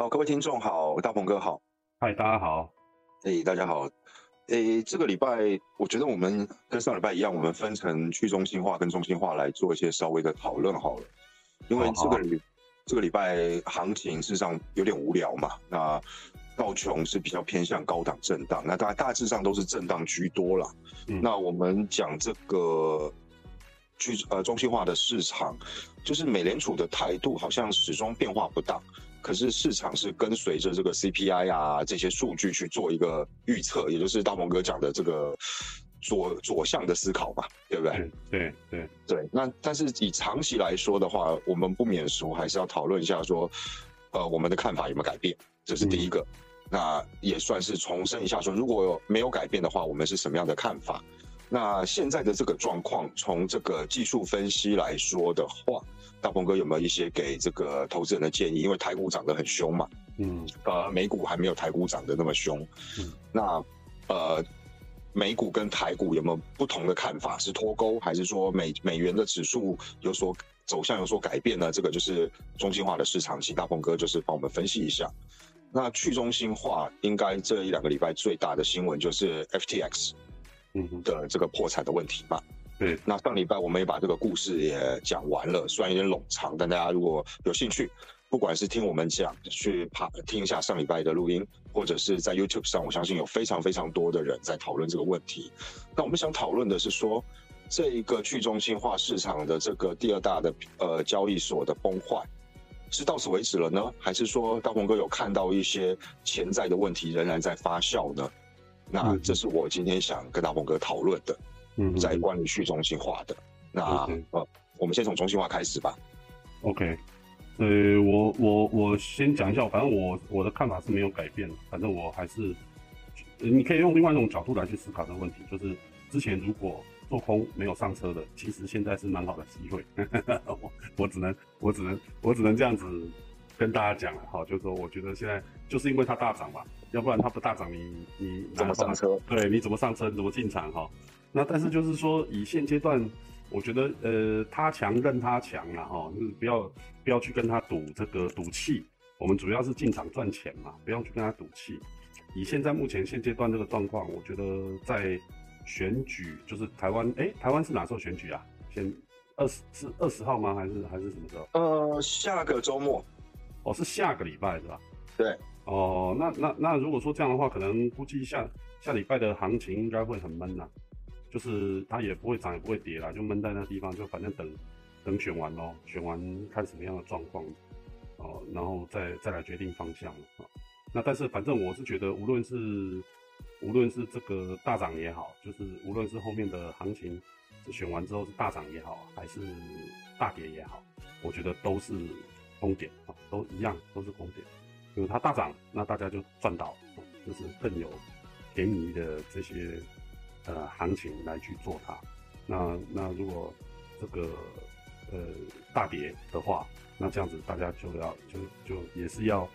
好，各位听众好，大鹏哥好，嗨，大家好，哎，大家好，哎，这个礼拜我觉得我们跟上礼拜一样，我们分成去中心化跟中心化来做一些稍微的讨论好了，因为这个礼这个礼拜行情事实上有点无聊嘛，那道琼是比较偏向高档震荡，那大大致上都是震荡居多了，那我们讲这个去呃中心化的市场，就是美联储的态度好像始终变化不大。可是市场是跟随着这个 CPI 啊这些数据去做一个预测，也就是大鹏哥讲的这个左左向的思考嘛，对不对？对对对。那但是以长期来说的话，我们不免俗还是要讨论一下说，呃，我们的看法有没有改变？这是第一个。那也算是重申一下说，如果没有改变的话，我们是什么样的看法？那现在的这个状况，从这个技术分析来说的话。大鹏哥有没有一些给这个投资人的建议？因为台股涨得很凶嘛，嗯，呃，美股还没有台股涨得那么凶，嗯，那呃，美股跟台股有没有不同的看法？是脱钩，还是说美美元的指数有所走向有所改变呢？这个就是中心化的市场，请大鹏哥就是帮我们分析一下。那去中心化应该这一两个礼拜最大的新闻就是 FTX，嗯的这个破产的问题嘛。嗯，那上礼拜我们也把这个故事也讲完了，虽然有点冗长，但大家如果有兴趣，不管是听我们讲，去爬听一下上礼拜的录音，或者是在 YouTube 上，我相信有非常非常多的人在讨论这个问题。那我们想讨论的是说，这一个去中心化市场的这个第二大的呃交易所的崩坏，是到此为止了呢，还是说大鹏哥有看到一些潜在的问题仍然在发酵呢？那这是我今天想跟大鹏哥讨论的。嗯在关于去中心化的，那呃，我们先从中心化开始吧。OK，呃，我我我先讲一下，反正我我的看法是没有改变的反正我还是，你可以用另外一种角度来去思考这个问题，就是之前如果做空没有上车的，其实现在是蛮好的机会。我我只能我只能我只能这样子跟大家讲了哈，就是说我觉得现在就是因为它大涨嘛，要不然它不大涨，你你怎么上车？对，你怎么上车？怎么进场？哈。那但是就是说，以现阶段，我觉得呃，他强任他强了哈，就是不要不要去跟他赌这个赌气。我们主要是进场赚钱嘛，不要去跟他赌气。以现在目前现阶段这个状况，我觉得在选举，就是台湾，哎，台湾是哪时候选举啊？先二十是二十号吗？还是还是什么时候？呃，下个周末。哦，是下个礼拜是吧？对。哦，那那那如果说这样的话，可能估计下下礼拜的行情应该会很闷呐。就是它也不会涨也不会跌啦，就闷在那地方，就反正等等选完咯，选完看什么样的状况，哦，然后再再来决定方向啊。那但是反正我是觉得，无论是无论是这个大涨也好，就是无论是后面的行情是选完之后是大涨也好，还是大跌也好，我觉得都是空点啊，都一样都是空点。就是它大涨，那大家就赚到，就是更有便宜的这些。呃，行情来去做它，那那如果这个呃大跌的话，那这样子大家就要就就也是要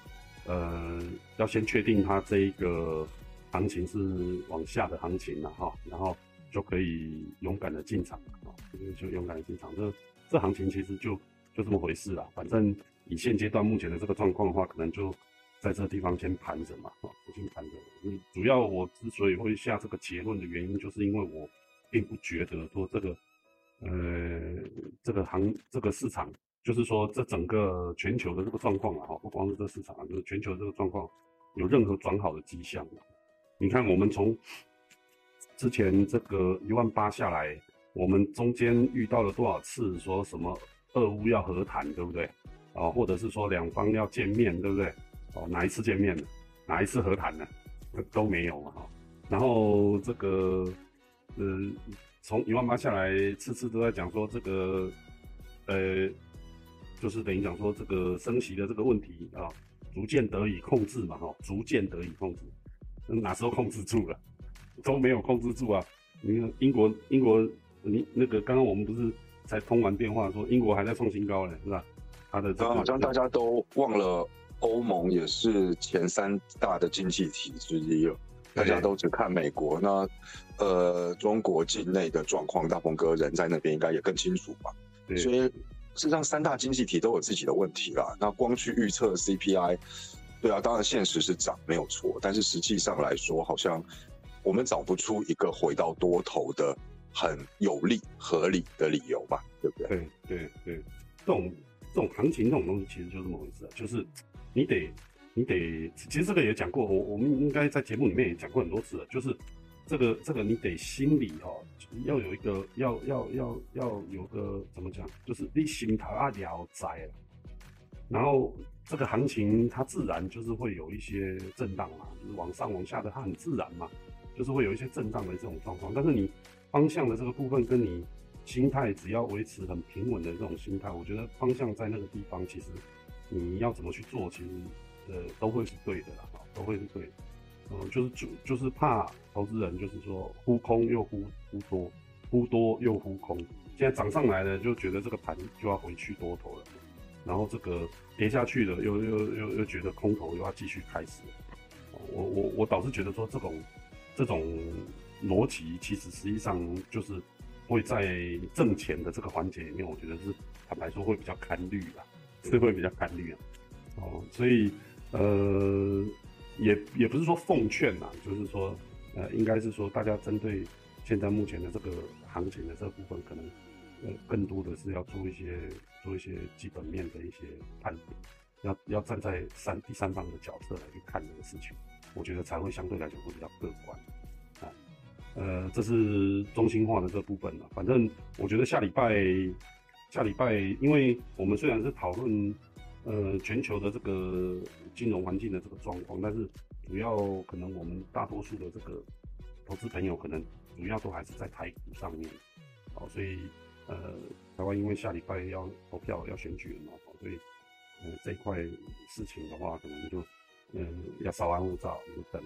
呃要先确定它这一个行情是往下的行情了哈，然后就可以勇敢的进场啊，就勇敢的进场。这这行情其实就就这么回事了，反正以现阶段目前的这个状况的话，可能就。在这地方先盘着嘛，啊，先盘着。你主要我之所以会下这个结论的原因，就是因为我并不觉得说这个，呃，这个行这个市场，就是说这整个全球的这个状况啊，哈，不光是这市场，就是全球这个状况有任何转好的迹象。你看，我们从之前这个一万八下来，我们中间遇到了多少次说什么俄乌要和谈，对不对？啊，或者是说两方要见面，对不对？哦，哪一次见面的，哪一次和谈的，都没有嘛哈。然后这个，呃，从一万八下来，次次都在讲说这个，呃，就是等于讲说这个升息的这个问题啊，逐渐得以控制嘛哈，逐渐得以控制。那哪时候控制住了？都没有控制住啊。你看英国，英国，你那个刚刚我们不是才通完电话说英国还在创新高呢，是吧？好像大家都忘了。欧盟也是前三大的经济体之一了，大家都只看美国。那呃，中国境内的状况，大鹏哥人在那边应该也更清楚吧？所以，事实上三大经济体都有自己的问题啦。那光去预测 CPI，对啊，当然现实是涨没有错，但是实际上来说，好像我们找不出一个回到多头的很有利、合理的理由吧？对不对？对对对，这种这种行情这种东西其实就是这么回事，就是你得你得，其实这个也讲过，我我们应该在节目里面也讲过很多次了，就是这个这个你得心里哈要有一个要要要要有个怎么讲，就是你心头啊了哉，然后。这个行情它自然就是会有一些震荡嘛，就是往上往下的，它很自然嘛，就是会有一些震荡的这种状况。但是你方向的这个部分跟你心态只要维持很平稳的这种心态，我觉得方向在那个地方，其实你要怎么去做，其实呃都会是对的啦，都会是对的。嗯，就是就就是怕投资人就是说忽空又忽忽多，忽多又忽空，现在涨上来了就觉得这个盘就要回去多头了。然后这个跌下去了，又又又又觉得空头又要继续开始。我我我倒是觉得说这种这种逻辑，其实实际上就是会在挣钱的这个环节里面，我觉得是坦白说会比较看绿吧，是会比较看绿啊。哦，所以呃也也不是说奉劝呐，就是说呃应该是说大家针对现在目前的这个行情的这部分，可能呃更多的是要做一些。做一些基本面的一些判断，要要站在三第三方的角色来去看这个事情，我觉得才会相对来讲会比较客观啊。呃，这是中心化的这部分了。反正我觉得下礼拜下礼拜，因为我们虽然是讨论呃全球的这个金融环境的这个状况，但是主要可能我们大多数的这个投资朋友可能主要都还是在台股上面，好，所以。呃，台湾因为下礼拜要投票要选举了嘛，所以呃这一块事情的话，可能就嗯要稍安勿躁，就等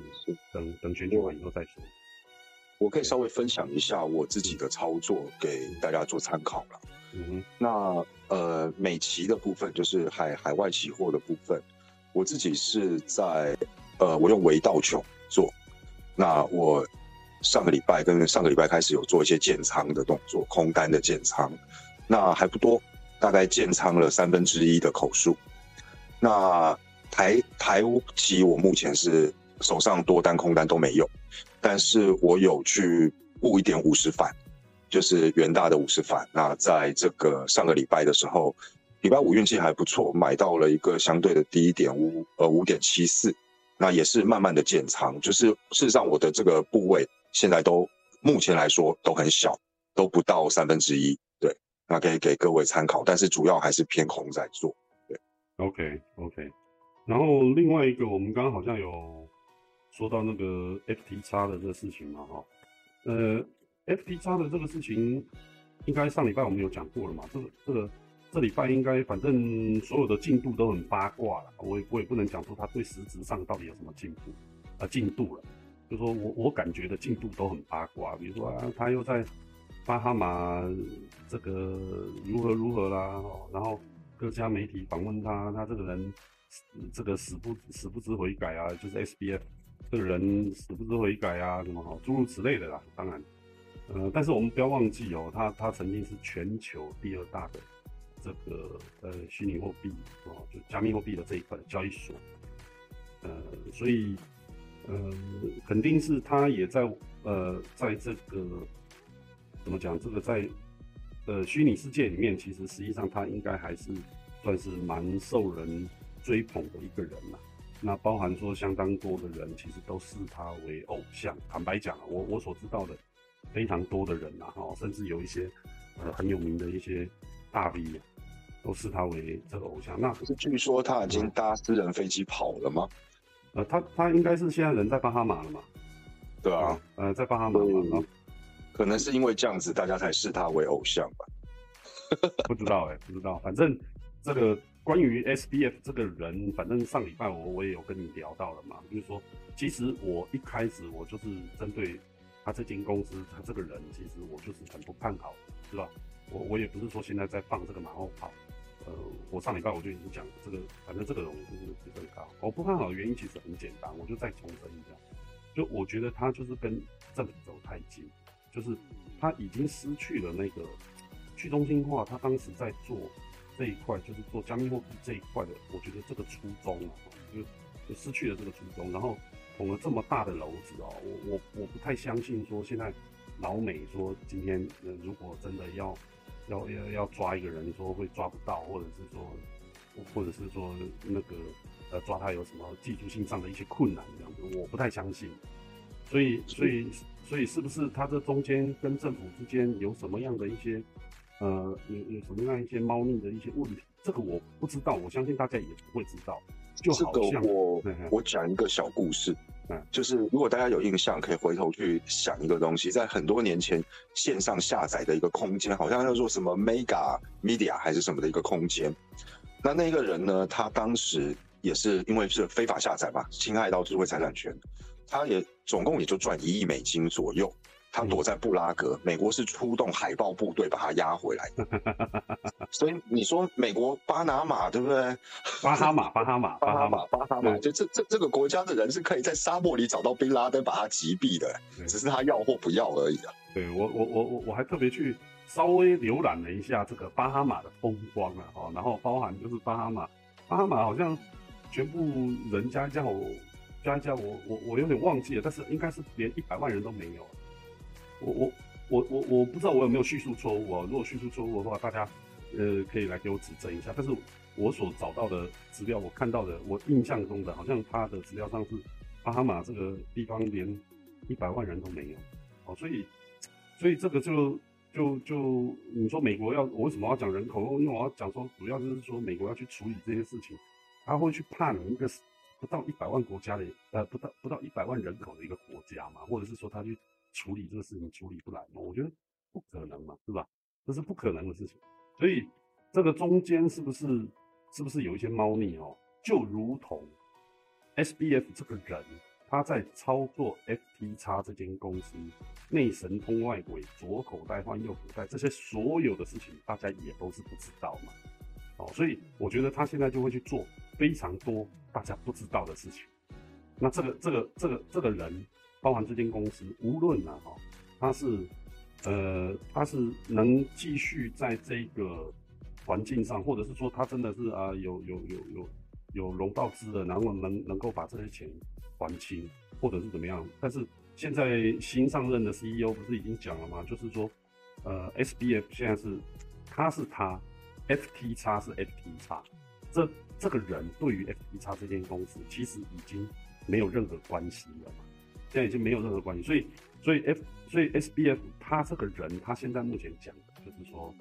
等等选举完以后再说。我可以稍微分享一下我自己的操作给大家做参考了。嗯，那呃美期的部分就是海海外期货的部分，我自己是在呃我用围道琼做，那我。上个礼拜跟上个礼拜开始有做一些建仓的动作，空单的建仓，那还不多，大概建仓了三分之一的口数。那台台期我目前是手上多单空单都没有，但是我有去布一点五十反，就是元大的五十反。那在这个上个礼拜的时候，礼拜五运气还不错，买到了一个相对的低一点五呃五点七四，那也是慢慢的建仓，就是事实上我的这个部位。现在都目前来说都很小，都不到三分之一，对，那可以给各位参考，但是主要还是偏空在做，对，OK OK，然后另外一个我们刚刚好像有说到那个 FT 叉的这个事情嘛，哈，呃，FT 叉的这个事情应该上礼拜我们有讲过了嘛，这个这个这礼拜应该反正所有的进度都很八卦了，我也我也不能讲说它对实质上到底有什么进步啊进度了。就说我我感觉的进度都很八卦，比如说啊，他又在巴哈马这个如何如何啦，然后各家媒体访问他，他这个人这个死不死不知悔改啊，就是 S B F 这个人死不知悔改啊，什么诸如此类的啦。当然，呃，但是我们不要忘记哦，他他曾经是全球第二大的这个呃虚拟货币哦，就加密货币的这一块交易所，呃，所以。呃，肯定是他也在呃，在这个怎么讲？这个在呃虚拟世界里面，其实实际上他应该还是算是蛮受人追捧的一个人了。那包含说相当多的人其实都视他为偶像。坦白讲，我我所知道的非常多的人呐，哈，甚至有一些呃很有名的一些大 V 都视他为这个偶像。那不是据说他已经搭私人飞机跑了吗？呃，他他应该是现在人在巴哈马了嘛？对啊，呃，在巴哈马嘛，可能是因为这样子，大家才视他为偶像吧？不知道哎，不知道。反正这个关于 SBF 这个人，反正上礼拜我我也有跟你聊到了嘛，就是说，其实我一开始我就是针对他这间公司，他这个人，其实我就是很不看好，是吧？我我也不是说现在在放这个马后炮。呃，我上礼拜我就已经讲这个，反正这个容易就是比较高。我不看好的原因其实很简单，我就再重申一下，就我觉得他就是跟政府走太近，就是他已经失去了那个去中心化。他当时在做这一块，就是做加密货币这一块的，我觉得这个初衷啊，就就失去了这个初衷，然后捅了这么大的篓子哦，我我我不太相信说现在老美说今天如果真的要要要要抓一个人，说会抓不到，或者是说或者是说那个呃抓他有什么技术性上的一些困难这样子，我不太相信。所以所以所以是不是他这中间跟政府之间有什么样的一些呃有有什么样一些猫腻的一些问题？这个我不知道，我相信大家也不会知道。就这个我我讲一个小故事，嗯，就是如果大家有印象，可以回头去想一个东西，在很多年前线上下载的一个空间，好像叫做什么 Mega Media 还是什么的一个空间。那那个人呢，他当时也是因为是非法下载嘛，侵害到智慧财产权，他也总共也就赚一亿美金左右。他躲在布拉格，美国是出动海豹部队把他押回来的。所以你说美国巴拿马对不对？巴哈马，巴哈马，巴哈马，巴哈马，就这这这个国家的人是可以在沙漠里找到宾拉登把他击毙的，只是他要或不要而已啊。对我我我我我还特别去稍微浏览了一下这个巴哈马的风光啊，哦，然后包含就是巴哈马，巴哈马好像全部人加一加我加一加我我我有点忘记了，但是应该是连一百万人都没有。我我我我我不知道我有没有叙述错误啊？如果叙述错误的话，大家呃可以来给我指正一下。但是我所找到的资料，我看到的，我印象中的好像他的资料上是巴哈马这个地方连一百万人都没有哦，所以所以这个就就就你说美国要我为什么要讲人口？因为我要讲说主要就是说美国要去处理这些事情，他会去判一个不到一百万国家的呃不到不到一百万人口的一个国家嘛，或者是说他去。处理这个事情处理不来吗？我觉得不可能嘛，是吧？这是不可能的事情。所以这个中间是不是是不是有一些猫腻哦？就如同 S B F 这个人，他在操作 F T X 这间公司内神通外鬼，左口袋换右口袋，这些所有的事情，大家也都是不知道嘛。哦，所以我觉得他现在就会去做非常多大家不知道的事情。那这个这个这个这个人。包含这间公司，无论啊哈，它是，呃，它是能继续在这个环境上，或者是说它真的是啊有有有有有融到资的，然后能能够把这些钱还清，或者是怎么样？但是现在新上任的 CEO 不是已经讲了吗？就是说，呃，SBF 现在是他是他，FT 叉是 FT 叉，这这个人对于 FT 叉这间公司其实已经没有任何关系了嘛。现在已经没有任何关系，所以，所以 F，所以 S B F 他这个人，他现在目前讲的就是说，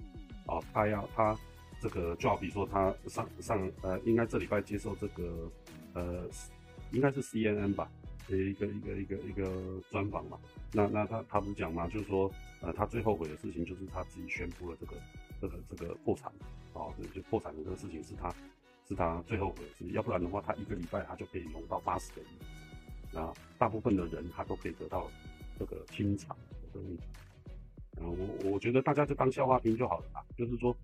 啊，他要他这个，就好比说他上上呃，应该这礼拜接受这个呃，应该是 C N N 吧，的一个一个一个一个专访嘛。那那他他不是讲吗？就是说，呃，他最后悔的事情就是他自己宣布了这个这个这个破产，啊，就破产的这个事情是他是他最后悔的事情，要不然的话，他一个礼拜他就可以融到八十个亿。啊，大部分的人他都可以得到这个清偿的问题。啊，我我觉得大家就当笑话听就好了啊。就是说，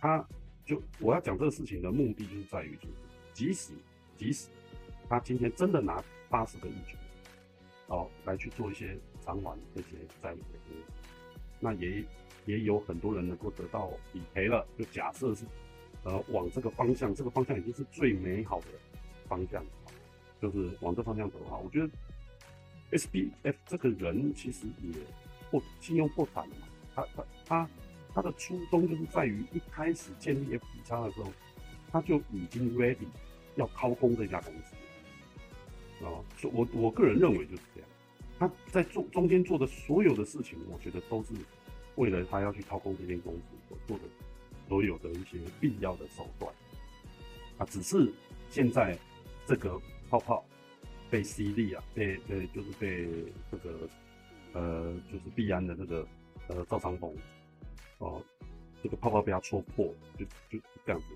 他就我要讲这个事情的目的就是在于，就是即使即使他今天真的拿八十个亿去，哦，来去做一些偿还这些债务的，那也也有很多人能够得到理赔了。就假设是呃往这个方向，这个方向已经是最美好的方向。就是往这方向走的话，我觉得 S B F 这个人其实也破信用破产了嘛。他他他他的初衷就是在于一开始建立 F T X 的时候，他就已经 ready 要掏空这家公司啊。所我我个人认为就是这样。他在做中间做的所有的事情，我觉得都是为了他要去掏空这间公司所做的所有的一些必要的手段啊。只是现在这个。泡泡被吸力啊，被被就是被这个呃，就是必安的这个呃赵长鹏哦，这个泡泡被他戳破，就就这样子。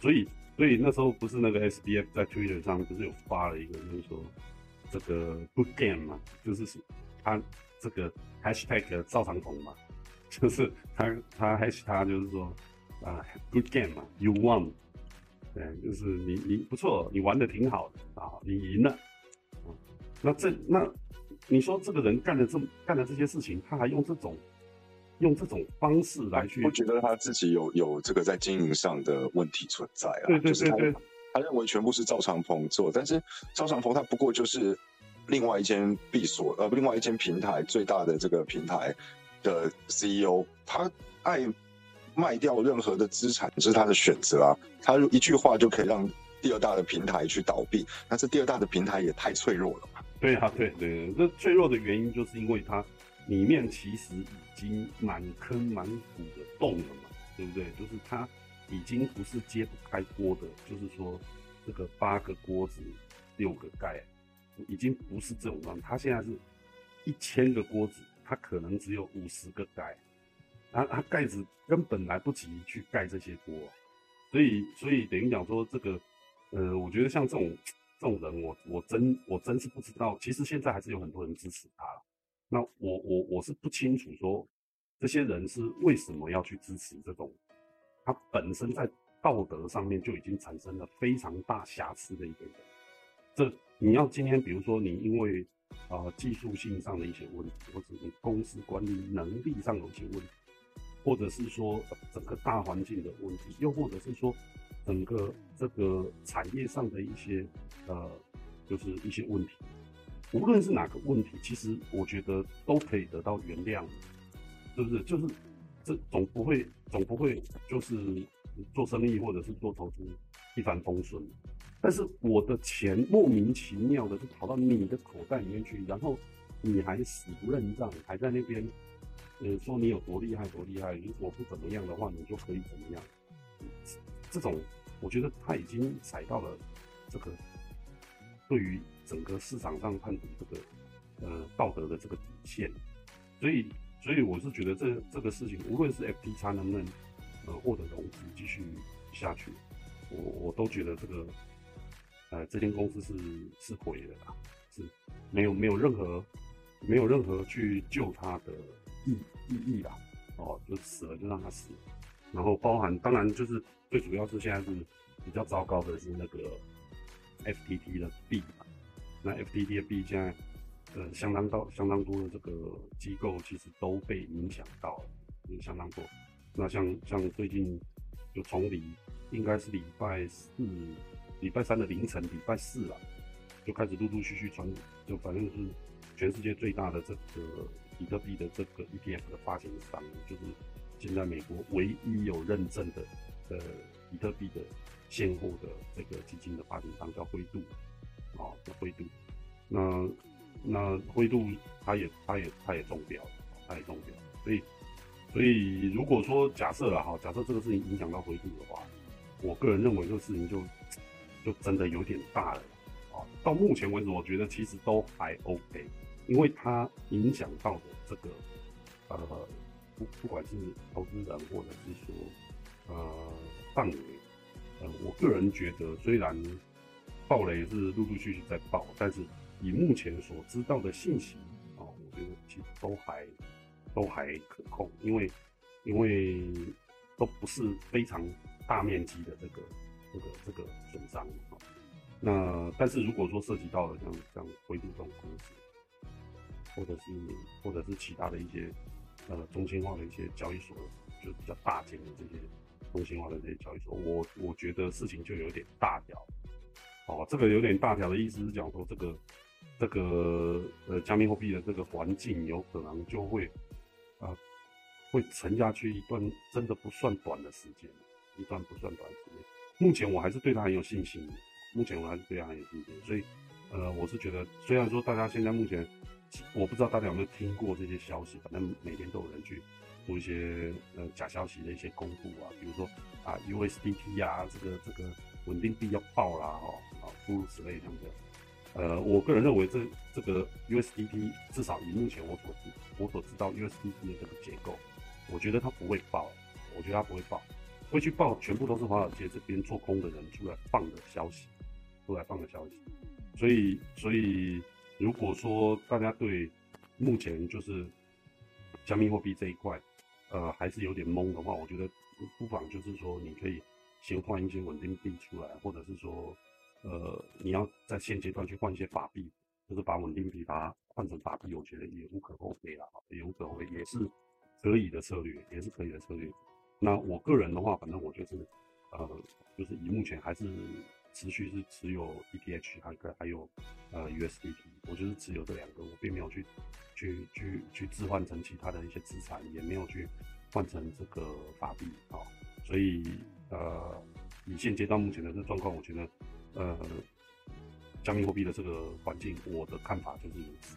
所以所以那时候不是那个 S B F 在 Twitter 上不是有发了一个，就是说这个 Good Game 嘛，就是他这个 Hashtag 赵长鹏嘛，就是他他 Hashtag 就是说啊 Good Game 嘛，You won。对，就是你你不错，你玩的挺好的啊，你赢了。那这那你说这个人干的这么干的这些事情，他还用这种用这种方式来去，我觉得他自己有有这个在经营上的问题存在啊。对对对对，他认为全部是赵长鹏做，但是赵长鹏他不过就是另外一间闭锁呃，另外一间平台最大的这个平台的 CEO，他爱卖掉任何的资产是他的选择啊，他一句话就可以让第二大的平台去倒闭，那这第二大的平台也太脆弱了嘛？对啊，对对，这脆弱的原因就是因为它里面其实已经满坑满谷的洞了嘛，对不对？就是它。已经不是揭不开锅的，就是说这个八个锅子六个盖，已经不是这种状态。他现在是一千个锅子，它可能只有五十个盖，他他盖子根本来不及去盖这些锅，所以所以等于讲说这个，呃，我觉得像这种这种人，我我真我真是不知道。其实现在还是有很多人支持他，那我我我是不清楚说这些人是为什么要去支持这种。他本身在道德上面就已经产生了非常大瑕疵的一个人。这你要今天，比如说你因为啊技术性上的一些问题，或者你公司管理能力上有一些问题，或者是说整个大环境的问题，又或者是说整个这个产业上的一些呃就是一些问题，无论是哪个问题，其实我觉得都可以得到原谅，是不是？就是。这总不会，总不会就是做生意或者是做投资一帆风顺。但是我的钱莫名其妙的就跑到你的口袋里面去，然后你还死不认账，还在那边呃说你有多厉害多厉害，如果不怎么样的话，你就可以怎么样？这种我觉得他已经踩到了这个对于整个市场上判断这个呃道德的这个底线，所以。所以我是觉得这这个事情，无论是 FT 叉能不能呃获得融资继续下去，我我都觉得这个呃这间公司是是毁了啦，是没有没有任何没有任何去救它的意意义啦，哦，就死了就让他死，然后包含当然就是最主要是现在是比较糟糕的是那个 FTT 的币嘛，那 FTT 的币现在。呃，相当到相当多的这个机构其实都被影响到了，相当多。那像像最近就从礼应该是礼拜四、礼拜三的凌晨，礼拜四了，就开始陆陆续续传，就反正是全世界最大的这个比特币的这个 ETF 的发行商，就是现在美国唯一有认证的呃比特币的现货的这个基金的发行商叫灰度，啊，叫灰度，那。那灰度，它也，它也，它也中标，它也中标。所以，所以如果说假设了哈，假设这个事情影响到灰度的话，我个人认为这个事情就，就真的有点大了啊。到目前为止，我觉得其实都还 OK，因为它影响到的这个，呃，不不管是投资人或者是说，呃，范围，呃，我个人觉得虽然暴雷是陆陆续续在爆，但是。以目前所知道的信息啊，我觉得其实都还都还可控，因为因为都不是非常大面积的这个这个这个损伤啊。那但是如果说涉及到了像像灰度这种公司，或者是或者是其他的一些呃中心化的一些交易所，就比较大型的这些中心化的这些交易所，我我觉得事情就有点大条。哦，这个有点大条的意思是讲说这个。这个呃，加密货币的这个环境有可能就会，啊，会沉下去一段真的不算短的时间，一段不算短的时间。目前我还是对它很有信心，目前我还是对它很有信心。所以，呃，我是觉得，虽然说大家现在目前，我不知道大家有没有听过这些消息，反正每天都有人去做一些呃假消息的一些公布啊，比如说啊 USDT 啊，这个这个稳定币要爆啦，哦，啊诸如此类这样的。呃，我个人认为这这个 USDT 至少以目前我所知我所知道 USDT 的这个结构，我觉得它不会爆，我觉得它不会爆，会去爆全部都是华尔街这边做空的人出来放的消息，出来放的消息。所以所以如果说大家对目前就是加密货币这一块，呃，还是有点懵的话，我觉得不妨就是说你可以先换一些稳定币出来，或者是说。呃，你要在现阶段去换一些法币，就是把稳定币把它换成法币，我觉得也无可厚非啦，也无可厚非，也是可以的策略，也是可以的策略。那我个人的话，反正我就是，呃，就是以目前还是持续是持有 ETH，还可还有呃 USDT，我就是持有这两个，我并没有去去去去置换成其他的一些资产，也没有去换成这个法币啊，所以呃，以现阶段目前的这状况，我觉得呃，加密货币的这个环境，我的看法就是如此。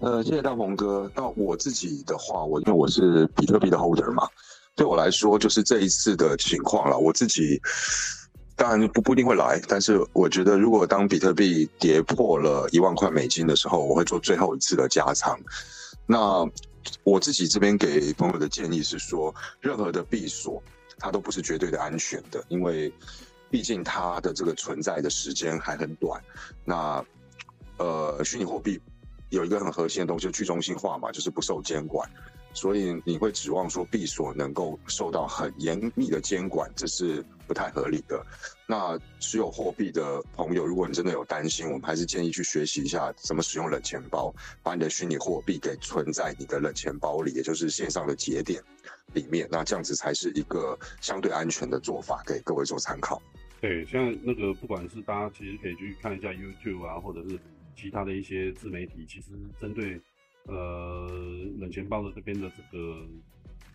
呃，谢谢大鹏哥。那我自己的话，我因为我是比特币的 holder 嘛，对我来说就是这一次的情况了。我自己当然不不一定会来，但是我觉得如果当比特币跌破了一万块美金的时候，我会做最后一次的加仓。那我自己这边给朋友的建议是说，任何的币锁它都不是绝对的安全的，因为毕竟它的这个存在的时间还很短。那呃，虚拟货币。有一个很核心的东西，就去中心化嘛，就是不受监管，所以你会指望说币所能够受到很严密的监管，这是不太合理的。那持有货币的朋友，如果你真的有担心，我们还是建议去学习一下怎么使用冷钱包，把你的虚拟货币给存在你的冷钱包里，也就是线上的节点里面。那这样子才是一个相对安全的做法，给各位做参考。对，像那个不管是大家其实可以去看一下 YouTube 啊，或者是。其他的一些自媒体其实针对呃冷钱包的这边的这个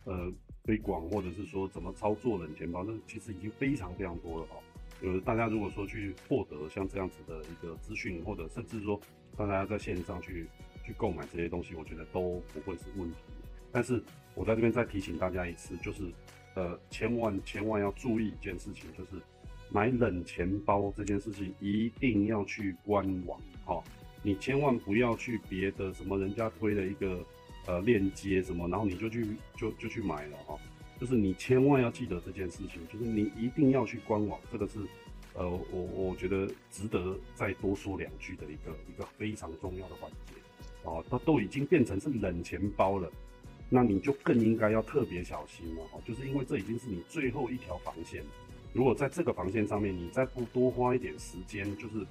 呃推广，或者是说怎么操作冷钱包，那其实已经非常非常多了哈。就是，大家如果说去获得像这样子的一个资讯，或者甚至说让大家在线上去去购买这些东西，我觉得都不会是问题。但是我在这边再提醒大家一次，就是呃千万千万要注意一件事情，就是买冷钱包这件事情一定要去官网。哈，你千万不要去别的什么人家推的一个呃链接什么，然后你就去就就去买了哈。就是你千万要记得这件事情，就是你一定要去官网，这个是呃我我觉得值得再多说两句的一个一个非常重要的环节哦。它都已经变成是冷钱包了，那你就更应该要特别小心了哈。就是因为这已经是你最后一条防线，如果在这个防线上面你再不多花一点时间，就是。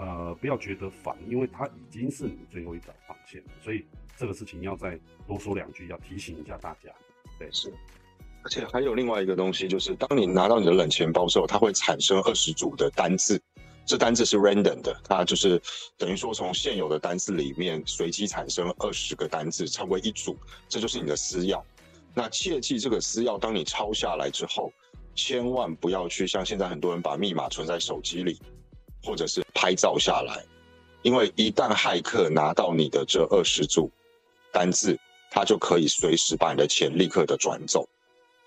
呃，不要觉得烦，因为它已经是你最后一道防线了，所以这个事情要再多说两句，要提醒一下大家。对，是。而且还有另外一个东西，就是当你拿到你的冷钱包之后，它会产生二十组的单字，这单字是 random 的，它就是等于说从现有的单字里面随机产生二十个单字，成为一组，这就是你的私钥。那切记这个私钥，当你抄下来之后，千万不要去像现在很多人把密码存在手机里。或者是拍照下来，因为一旦骇客拿到你的这二十组单字，他就可以随时把你的钱立刻的转走。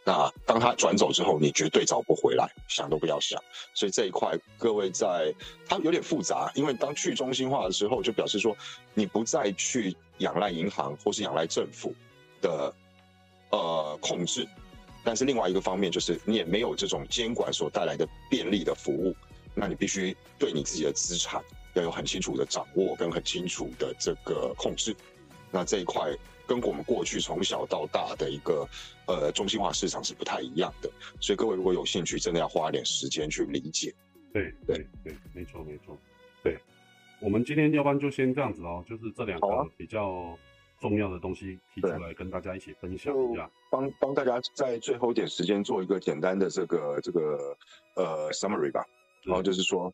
那当他转走之后，你绝对找不回来，想都不要想。所以这一块各位在，它有点复杂，因为当去中心化的时候，就表示说你不再去仰赖银行或是仰赖政府的呃控制，但是另外一个方面就是你也没有这种监管所带来的便利的服务。那你必须对你自己的资产要有很清楚的掌握跟很清楚的这个控制。那这一块跟我们过去从小到大的一个呃中心化市场是不太一样的，所以各位如果有兴趣，真的要花一点时间去理解。对对对，没错没错。对，我们今天要不然就先这样子哦，就是这两个比较重要的东西提出来跟大家一起分享一下，帮帮大家在最后一点时间做一个简单的这个这个呃 summary 吧。然后就是说，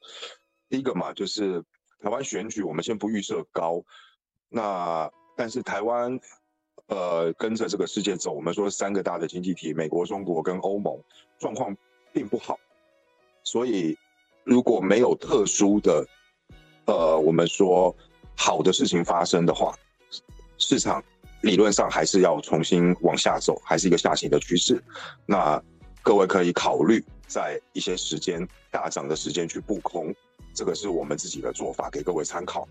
第一个嘛，就是台湾选举，我们先不预设高，那但是台湾，呃，跟着这个世界走，我们说三个大的经济体，美国、中国跟欧盟，状况并不好，所以如果没有特殊的，呃，我们说好的事情发生的话，市场理论上还是要重新往下走，还是一个下行的趋势，那各位可以考虑。在一些时间大涨的时间去布空，这个是我们自己的做法，给各位参考。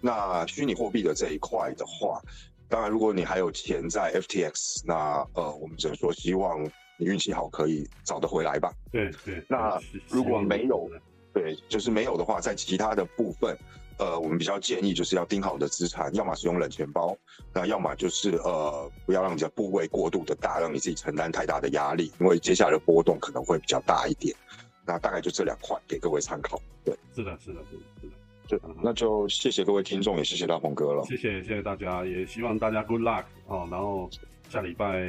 那虚拟货币的这一块的话，当然如果你还有钱在 FTX，那呃，我们只能说希望你运气好，可以找得回来吧。对对。那如果没有，对，就是没有的话，在其他的部分。呃，我们比较建议就是要盯好的资产，要么是用冷钱包，那要么就是呃，不要让你的部位过度的大，让你自己承担太大的压力，因为接下来的波动可能会比较大一点。那大概就这两块给各位参考。对，是的，是的，是的，是的。就那就谢谢各位听众，也谢谢大鹏哥了。谢谢，谢谢大家，也希望大家 good luck 哦。然后下礼拜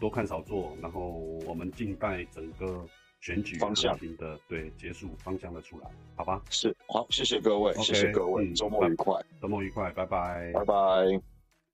多看少做，然后我们静待整个选举方向的对结束方向的出来，好吧？是好，谢谢各位，谢谢各位，周末愉快，周末愉快，拜拜，拜拜。